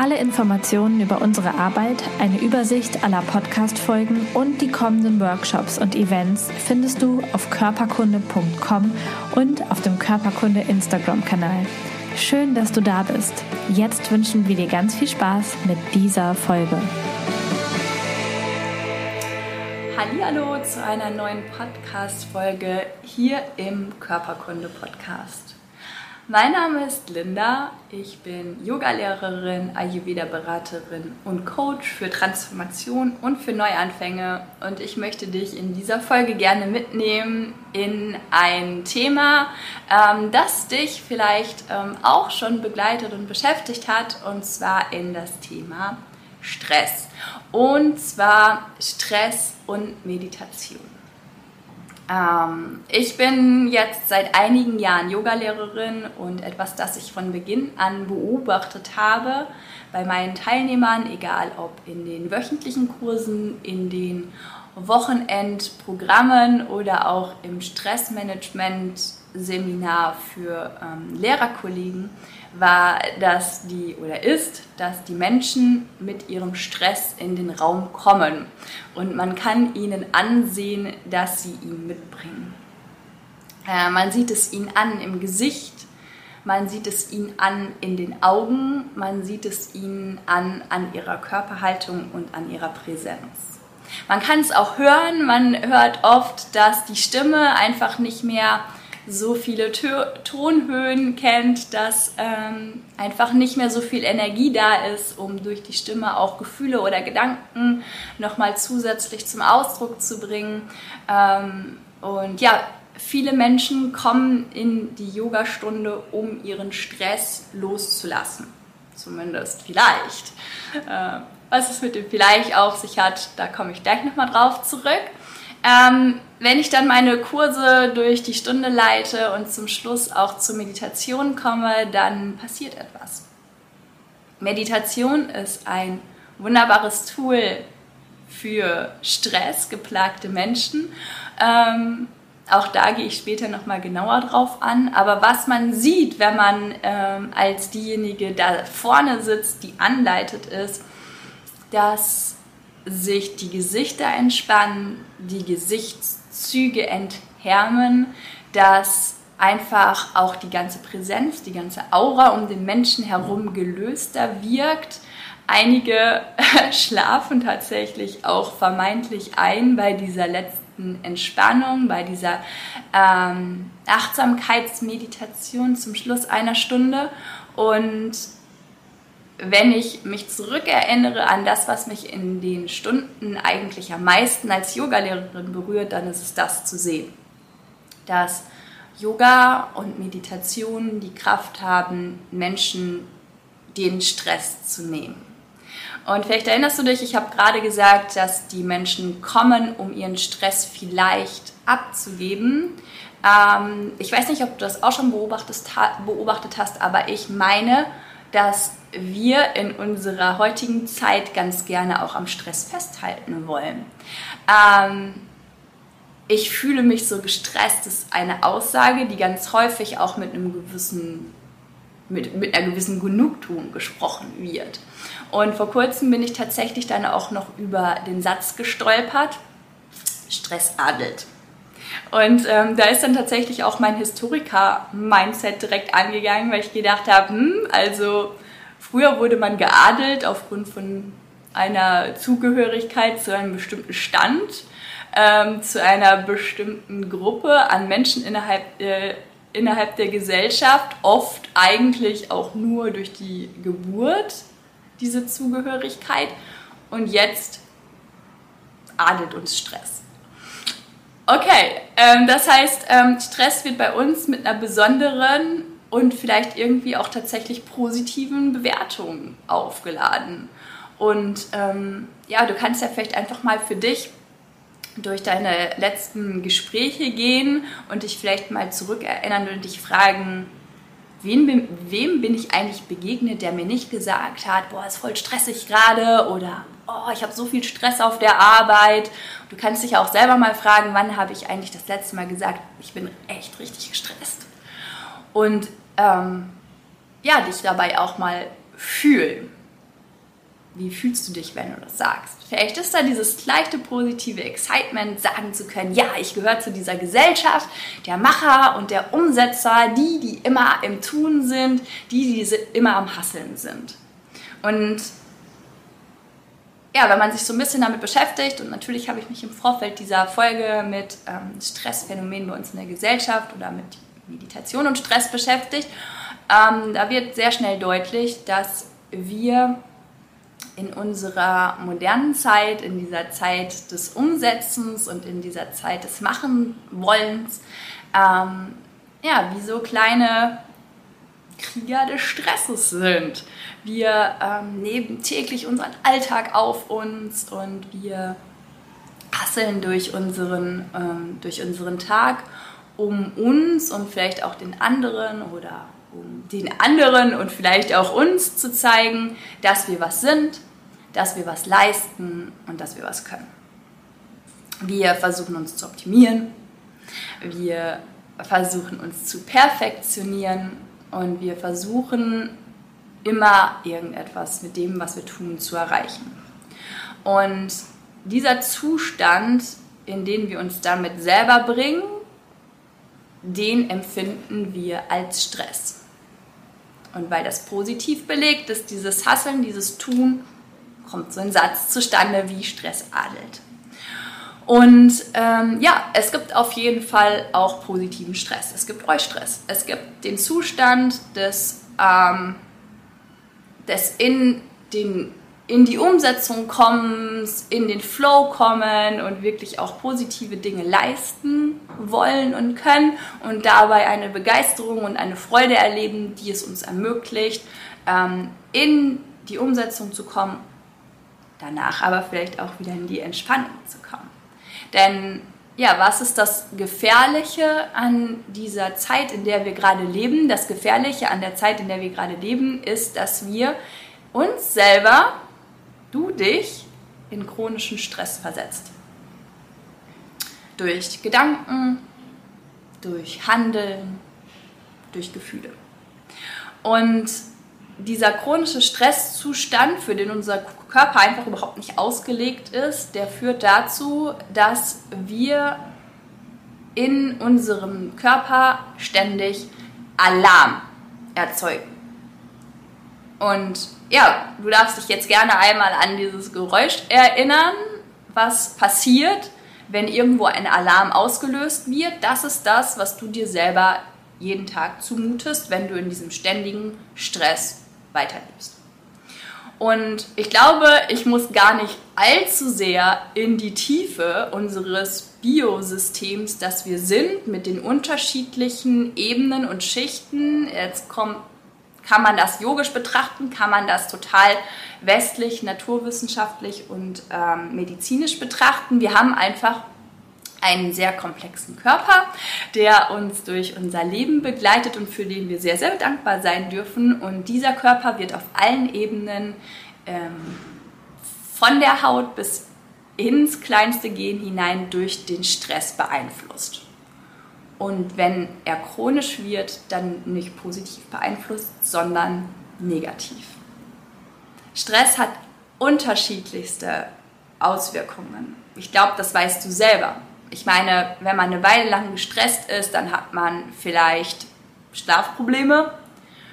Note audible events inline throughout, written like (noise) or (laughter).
Alle Informationen über unsere Arbeit, eine Übersicht aller Podcast-Folgen und die kommenden Workshops und Events findest du auf körperkunde.com und auf dem Körperkunde Instagram-Kanal. Schön, dass du da bist. Jetzt wünschen wir dir ganz viel Spaß mit dieser Folge. Hallo zu einer neuen Podcast-Folge hier im Körperkunde-Podcast. Mein Name ist Linda, ich bin Yogalehrerin, Ayurveda-Beraterin und Coach für Transformation und für Neuanfänge. Und ich möchte dich in dieser Folge gerne mitnehmen in ein Thema, ähm, das dich vielleicht ähm, auch schon begleitet und beschäftigt hat und zwar in das Thema Stress. Und zwar Stress und Meditation. Ähm, ich bin jetzt seit einigen Jahren Yogalehrerin und etwas, das ich von Beginn an beobachtet habe bei meinen Teilnehmern, egal ob in den wöchentlichen Kursen, in den Wochenendprogrammen oder auch im Stressmanagement-Seminar für ähm, Lehrerkollegen, war, dass die oder ist, dass die Menschen mit ihrem Stress in den Raum kommen und man kann ihnen ansehen, dass sie ihn mitbringen. Äh, man sieht es ihnen an im Gesicht, man sieht es ihnen an in den Augen, man sieht es ihnen an an ihrer Körperhaltung und an ihrer Präsenz. Man kann es auch hören, man hört oft, dass die Stimme einfach nicht mehr so viele Tö Tonhöhen kennt, dass ähm, einfach nicht mehr so viel Energie da ist, um durch die Stimme auch Gefühle oder Gedanken nochmal zusätzlich zum Ausdruck zu bringen. Ähm, und ja, viele Menschen kommen in die Yogastunde, um ihren Stress loszulassen. Zumindest vielleicht. Äh, was es mit dem vielleicht auf sich hat, da komme ich gleich nochmal drauf zurück. Ähm, wenn ich dann meine Kurse durch die Stunde leite und zum Schluss auch zur Meditation komme, dann passiert etwas. Meditation ist ein wunderbares Tool für stressgeplagte Menschen. Ähm, auch da gehe ich später nochmal genauer drauf an. Aber was man sieht, wenn man ähm, als diejenige da vorne sitzt, die anleitet ist, dass sich die Gesichter entspannen, die Gesichtszüge enthärmen, dass einfach auch die ganze Präsenz, die ganze Aura um den Menschen herum gelöster wirkt. Einige (laughs) schlafen tatsächlich auch vermeintlich ein bei dieser letzten Entspannung, bei dieser ähm, Achtsamkeitsmeditation zum Schluss einer Stunde. Und wenn ich mich zurückerinnere an das, was mich in den Stunden eigentlich am meisten als Yogalehrerin berührt, dann ist es das zu sehen. Dass Yoga und Meditation die Kraft haben, Menschen den Stress zu nehmen. Und vielleicht erinnerst du dich, ich habe gerade gesagt, dass die Menschen kommen, um ihren Stress vielleicht abzugeben. Ähm, ich weiß nicht, ob du das auch schon beobachtet hast, aber ich meine, dass wir in unserer heutigen Zeit ganz gerne auch am Stress festhalten wollen. Ähm, ich fühle mich so gestresst, ist eine Aussage, die ganz häufig auch mit einem gewissen mit, mit einer gewissen Genugtuung gesprochen wird. Und vor kurzem bin ich tatsächlich dann auch noch über den Satz gestolpert, Stress adelt. Und ähm, da ist dann tatsächlich auch mein Historiker-Mindset direkt angegangen, weil ich gedacht habe, hm, also früher wurde man geadelt aufgrund von einer Zugehörigkeit zu einem bestimmten Stand, ähm, zu einer bestimmten Gruppe an Menschen innerhalb, äh, innerhalb der Gesellschaft, oft eigentlich auch nur durch die Geburt, diese Zugehörigkeit. Und jetzt adelt uns Stress. Okay, ähm, das heißt, ähm, Stress wird bei uns mit einer besonderen und vielleicht irgendwie auch tatsächlich positiven Bewertung aufgeladen. Und ähm, ja, du kannst ja vielleicht einfach mal für dich durch deine letzten Gespräche gehen und dich vielleicht mal zurückerinnern und dich fragen, wem, wem bin ich eigentlich begegnet, der mir nicht gesagt hat, boah, ist voll stressig gerade oder oh, ich habe so viel Stress auf der Arbeit. Du kannst dich auch selber mal fragen, wann habe ich eigentlich das letzte Mal gesagt, ich bin echt richtig gestresst. Und ähm, ja, dich dabei auch mal fühlen. Wie fühlst du dich, wenn du das sagst? Vielleicht ist da dieses leichte positive Excitement, sagen zu können, ja, ich gehöre zu dieser Gesellschaft der Macher und der Umsetzer, die, die immer im Tun sind, die, die immer am Hasseln sind. Und ja, wenn man sich so ein bisschen damit beschäftigt, und natürlich habe ich mich im Vorfeld dieser Folge mit ähm, Stressphänomenen bei uns in der Gesellschaft oder mit Meditation und Stress beschäftigt, ähm, da wird sehr schnell deutlich, dass wir in unserer modernen Zeit, in dieser Zeit des Umsetzens und in dieser Zeit des Machenwollens, ähm, ja, wie so kleine Krieger des Stresses sind. Wir ähm, nehmen täglich unseren Alltag auf uns und wir hasseln durch unseren, ähm, durch unseren Tag, um uns und vielleicht auch den anderen oder den anderen und vielleicht auch uns zu zeigen, dass wir was sind, dass wir was leisten und dass wir was können. Wir versuchen uns zu optimieren, wir versuchen uns zu perfektionieren und wir versuchen immer irgendetwas mit dem, was wir tun, zu erreichen. Und dieser Zustand, in den wir uns damit selber bringen, den empfinden wir als Stress. Und weil das positiv belegt ist, dieses Hasseln, dieses Tun, kommt so ein Satz zustande wie Stress adelt. Und ähm, ja, es gibt auf jeden Fall auch positiven Stress. Es gibt Eustress. Es gibt den Zustand des, ähm, des in, den, in die Umsetzung kommens, in den Flow kommen und wirklich auch positive Dinge leisten wollen und können und dabei eine Begeisterung und eine Freude erleben, die es uns ermöglicht, ähm, in die Umsetzung zu kommen, danach aber vielleicht auch wieder in die Entspannung zu kommen. Denn ja, was ist das Gefährliche an dieser Zeit, in der wir gerade leben? Das Gefährliche an der Zeit, in der wir gerade leben, ist, dass wir uns selber, du dich, in chronischen Stress versetzt. Durch Gedanken, durch Handeln, durch Gefühle. Und dieser chronische Stresszustand, für den unser Körper einfach überhaupt nicht ausgelegt ist, der führt dazu, dass wir in unserem Körper ständig Alarm erzeugen. Und ja, du darfst dich jetzt gerne einmal an dieses Geräusch erinnern, was passiert, wenn irgendwo ein Alarm ausgelöst wird. Das ist das, was du dir selber jeden Tag zumutest, wenn du in diesem ständigen Stress weiterlebst. Und ich glaube, ich muss gar nicht allzu sehr in die Tiefe unseres Biosystems, das wir sind, mit den unterschiedlichen Ebenen und Schichten. Jetzt kommt, kann man das yogisch betrachten, kann man das total westlich, naturwissenschaftlich und ähm, medizinisch betrachten. Wir haben einfach einen sehr komplexen Körper, der uns durch unser Leben begleitet und für den wir sehr, sehr dankbar sein dürfen. Und dieser Körper wird auf allen Ebenen ähm, von der Haut bis ins kleinste Gen hinein durch den Stress beeinflusst. Und wenn er chronisch wird, dann nicht positiv beeinflusst, sondern negativ. Stress hat unterschiedlichste Auswirkungen. Ich glaube, das weißt du selber ich meine, wenn man eine Weile lang gestresst ist, dann hat man vielleicht Schlafprobleme,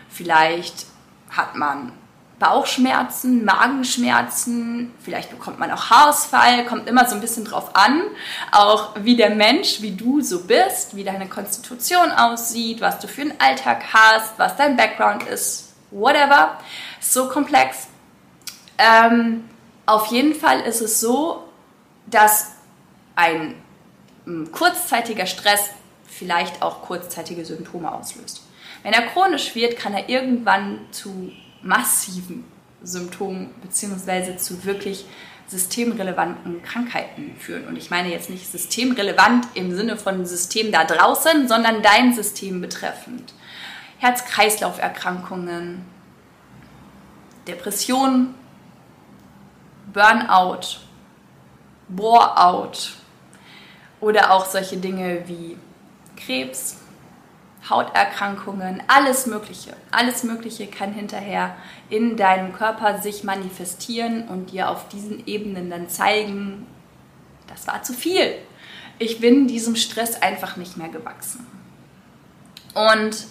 vielleicht hat man Bauchschmerzen, Magenschmerzen, vielleicht bekommt man auch Haarausfall, kommt immer so ein bisschen drauf an, auch wie der Mensch, wie du so bist, wie deine Konstitution aussieht, was du für einen Alltag hast, was dein Background ist, whatever. So komplex. Ähm, auf jeden Fall ist es so, dass ein kurzzeitiger Stress vielleicht auch kurzzeitige Symptome auslöst. Wenn er chronisch wird, kann er irgendwann zu massiven Symptomen bzw. zu wirklich systemrelevanten Krankheiten führen. Und ich meine jetzt nicht systemrelevant im Sinne von System da draußen, sondern dein System betreffend. Herz-Kreislauf-Erkrankungen, Depression, Burnout, Bore-out oder auch solche Dinge wie Krebs, Hauterkrankungen, alles Mögliche. Alles Mögliche kann hinterher in deinem Körper sich manifestieren und dir auf diesen Ebenen dann zeigen, das war zu viel. Ich bin diesem Stress einfach nicht mehr gewachsen. Und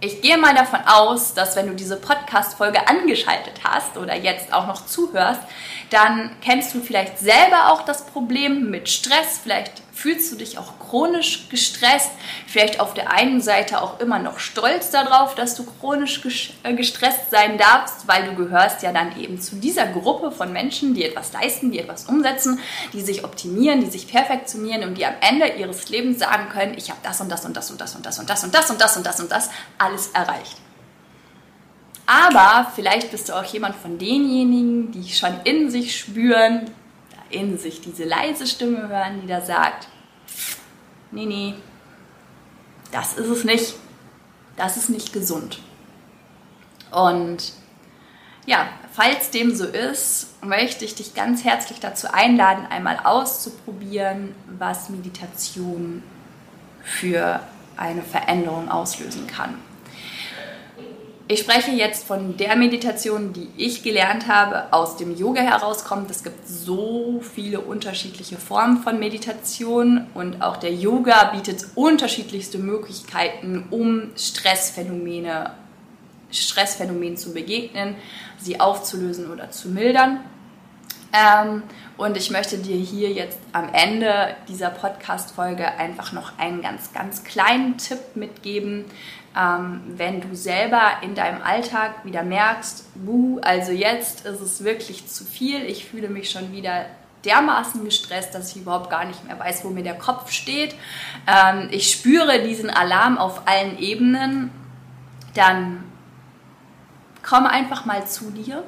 ich gehe mal davon aus, dass wenn du diese Podcast-Folge angeschaltet hast oder jetzt auch noch zuhörst, dann kennst du vielleicht selber auch das Problem mit Stress. Vielleicht fühlst du dich auch chronisch gestresst. Vielleicht auf der einen Seite auch immer noch stolz darauf, dass du chronisch äh, gestresst sein darfst, weil du gehörst ja dann eben zu dieser Gruppe von Menschen, die etwas leisten, die etwas umsetzen, die sich optimieren, die sich perfektionieren und die am Ende ihres Lebens sagen können, ich habe das und das und das und das und das und das und das und das und das und das alles erreicht. Aber vielleicht bist du auch jemand von denjenigen, die schon in sich spüren, in sich diese leise Stimme hören, die da sagt, nee, nee, das ist es nicht. Das ist nicht gesund. Und ja, falls dem so ist, möchte ich dich ganz herzlich dazu einladen, einmal auszuprobieren, was Meditation für eine Veränderung auslösen kann. Ich spreche jetzt von der Meditation, die ich gelernt habe, aus dem Yoga herauskommt. Es gibt so viele unterschiedliche Formen von Meditation und auch der Yoga bietet unterschiedlichste Möglichkeiten, um Stressphänomene, Stressphänomenen zu begegnen, sie aufzulösen oder zu mildern. Ähm, und ich möchte dir hier jetzt am Ende dieser Podcast-Folge einfach noch einen ganz, ganz kleinen Tipp mitgeben, ähm, wenn du selber in deinem Alltag wieder merkst, buh, also jetzt ist es wirklich zu viel, ich fühle mich schon wieder dermaßen gestresst, dass ich überhaupt gar nicht mehr weiß, wo mir der Kopf steht. Ähm, ich spüre diesen Alarm auf allen Ebenen. Dann komm einfach mal zu dir,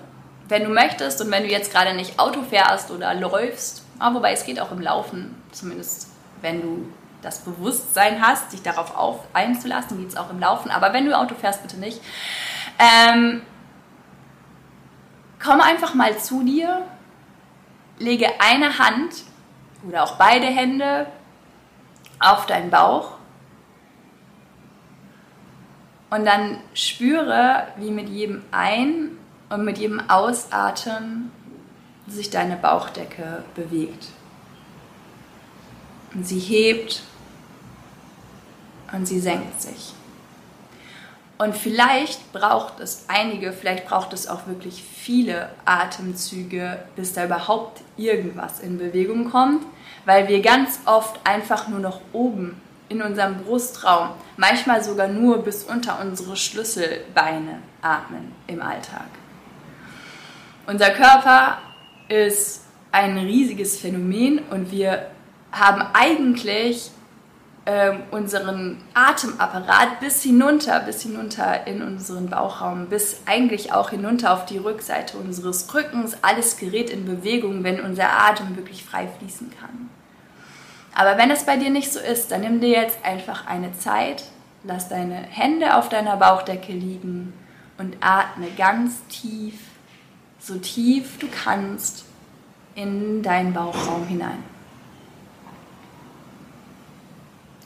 wenn du möchtest und wenn du jetzt gerade nicht Auto fährst oder läufst, ah, wobei es geht auch im Laufen, zumindest wenn du das Bewusstsein hast, dich darauf auf einzulassen, geht es auch im Laufen. Aber wenn du Auto fährst, bitte nicht. Ähm, komm einfach mal zu dir, lege eine Hand oder auch beide Hände auf deinen Bauch und dann spüre, wie mit jedem Ein- und mit jedem Ausatmen sich deine Bauchdecke bewegt. Und sie hebt und sie senkt sich. Und vielleicht braucht es einige, vielleicht braucht es auch wirklich viele Atemzüge, bis da überhaupt irgendwas in Bewegung kommt, weil wir ganz oft einfach nur noch oben in unserem Brustraum, manchmal sogar nur bis unter unsere Schlüsselbeine atmen im Alltag. Unser Körper ist ein riesiges Phänomen und wir haben eigentlich ähm, unseren Atemapparat bis hinunter, bis hinunter in unseren Bauchraum, bis eigentlich auch hinunter auf die Rückseite unseres Rückens. Alles gerät in Bewegung, wenn unser Atem wirklich frei fließen kann. Aber wenn es bei dir nicht so ist, dann nimm dir jetzt einfach eine Zeit, lass deine Hände auf deiner Bauchdecke liegen und atme ganz tief, so tief du kannst, in deinen Bauchraum hinein.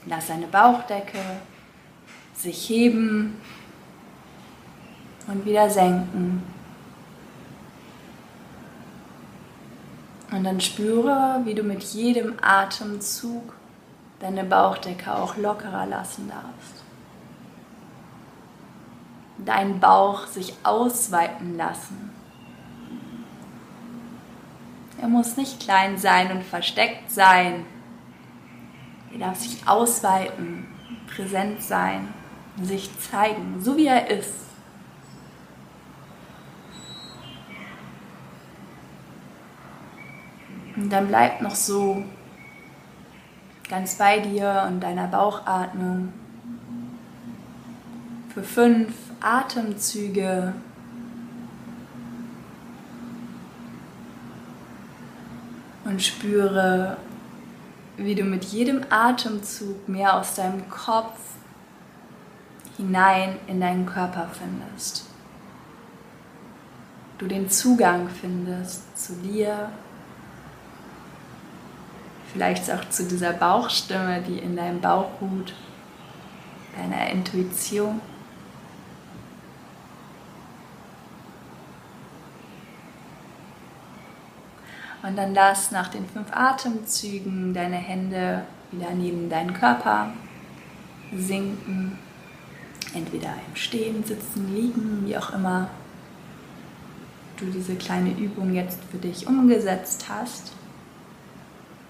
Lass deine Bauchdecke sich heben und wieder senken. Und dann spüre, wie du mit jedem Atemzug deine Bauchdecke auch lockerer lassen darfst. Dein Bauch sich ausweiten lassen. Er muss nicht klein sein und versteckt sein. Er darf sich ausweiten, präsent sein, sich zeigen, so wie er ist. Und dann bleib noch so ganz bei dir und deiner Bauchatmung für fünf Atemzüge Und spüre, wie du mit jedem Atemzug mehr aus deinem Kopf hinein in deinen Körper findest. Du den Zugang findest zu dir, vielleicht auch zu dieser Bauchstimme, die in deinem Bauch ruht, deiner Intuition. Und dann lass nach den fünf Atemzügen deine Hände wieder neben deinen Körper sinken. Entweder im Stehen, Sitzen, Liegen, wie auch immer du diese kleine Übung jetzt für dich umgesetzt hast.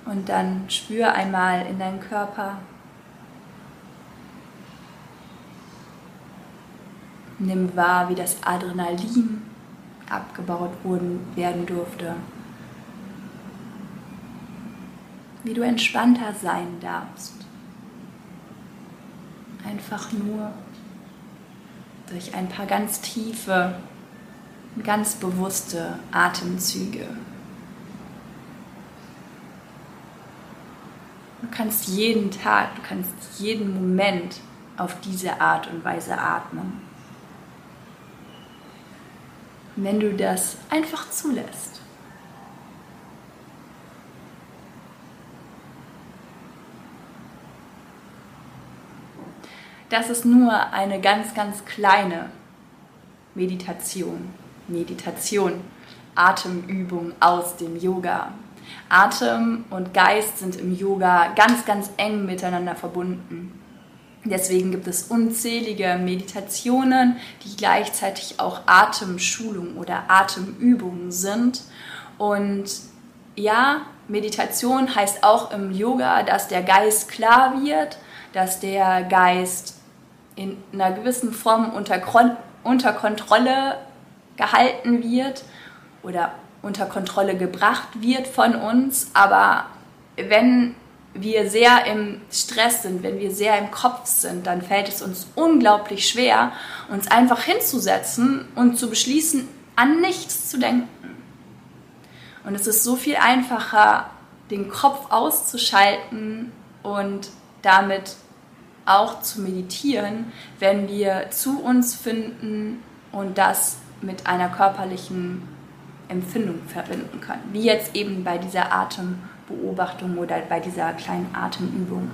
Und dann spür einmal in deinen Körper. Nimm wahr, wie das Adrenalin abgebaut werden durfte wie du entspannter sein darfst. Einfach nur durch ein paar ganz tiefe, ganz bewusste Atemzüge. Du kannst jeden Tag, du kannst jeden Moment auf diese Art und Weise atmen. wenn du das einfach zulässt. Das ist nur eine ganz, ganz kleine Meditation. Meditation, Atemübung aus dem Yoga. Atem und Geist sind im Yoga ganz, ganz eng miteinander verbunden. Deswegen gibt es unzählige Meditationen, die gleichzeitig auch Atemschulung oder Atemübungen sind. Und ja, Meditation heißt auch im Yoga, dass der Geist klar wird, dass der Geist in einer gewissen Form unter, unter Kontrolle gehalten wird oder unter Kontrolle gebracht wird von uns. Aber wenn wir sehr im Stress sind, wenn wir sehr im Kopf sind, dann fällt es uns unglaublich schwer, uns einfach hinzusetzen und zu beschließen, an nichts zu denken. Und es ist so viel einfacher, den Kopf auszuschalten und damit auch zu meditieren, wenn wir zu uns finden und das mit einer körperlichen Empfindung verbinden können. Wie jetzt eben bei dieser Atembeobachtung oder bei dieser kleinen Atemübung.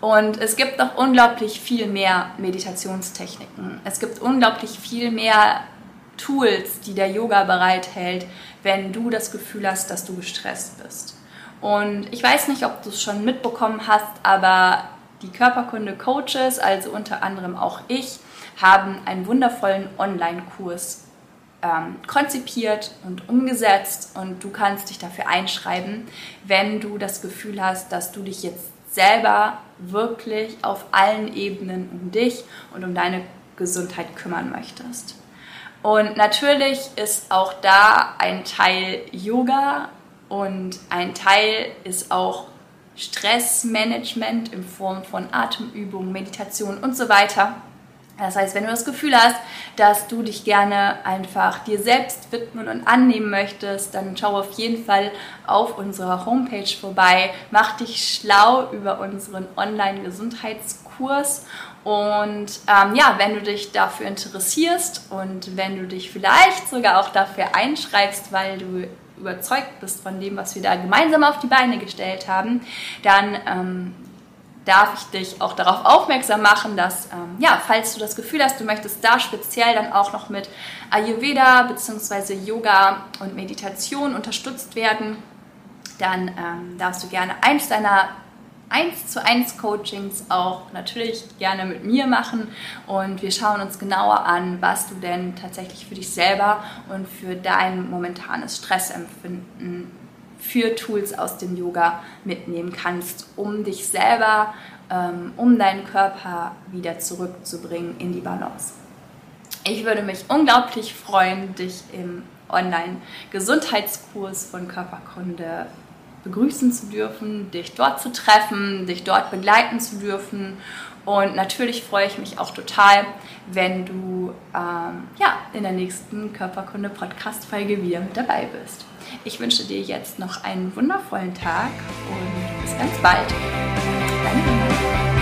Und es gibt noch unglaublich viel mehr Meditationstechniken. Es gibt unglaublich viel mehr Tools, die der Yoga bereithält, wenn du das Gefühl hast, dass du gestresst bist. Und ich weiß nicht, ob du es schon mitbekommen hast, aber die Körperkunde-Coaches, also unter anderem auch ich, haben einen wundervollen Online-Kurs ähm, konzipiert und umgesetzt und du kannst dich dafür einschreiben, wenn du das Gefühl hast, dass du dich jetzt selber wirklich auf allen Ebenen um dich und um deine Gesundheit kümmern möchtest. Und natürlich ist auch da ein Teil Yoga und ein Teil ist auch Stressmanagement in Form von Atemübungen, Meditation und so weiter. Das heißt, wenn du das Gefühl hast, dass du dich gerne einfach dir selbst widmen und annehmen möchtest, dann schau auf jeden Fall auf unserer Homepage vorbei, mach dich schlau über unseren Online-Gesundheitskurs und ähm, ja, wenn du dich dafür interessierst und wenn du dich vielleicht sogar auch dafür einschreibst, weil du überzeugt bist von dem, was wir da gemeinsam auf die Beine gestellt haben, dann ähm, darf ich dich auch darauf aufmerksam machen, dass, ähm, ja, falls du das Gefühl hast, du möchtest da speziell dann auch noch mit Ayurveda bzw. Yoga und Meditation unterstützt werden, dann ähm, darfst du gerne eins deiner 1 zu 1 Coachings auch natürlich gerne mit mir machen und wir schauen uns genauer an, was du denn tatsächlich für dich selber und für dein momentanes Stressempfinden für Tools aus dem Yoga mitnehmen kannst, um dich selber, ähm, um deinen Körper wieder zurückzubringen in die Balance. Ich würde mich unglaublich freuen, dich im Online-Gesundheitskurs von Körperkunde begrüßen zu dürfen, dich dort zu treffen, dich dort begleiten zu dürfen. Und natürlich freue ich mich auch total, wenn du ähm, ja, in der nächsten Körperkunde-Podcast-Folge wieder mit dabei bist. Ich wünsche dir jetzt noch einen wundervollen Tag und bis ganz bald. Deine.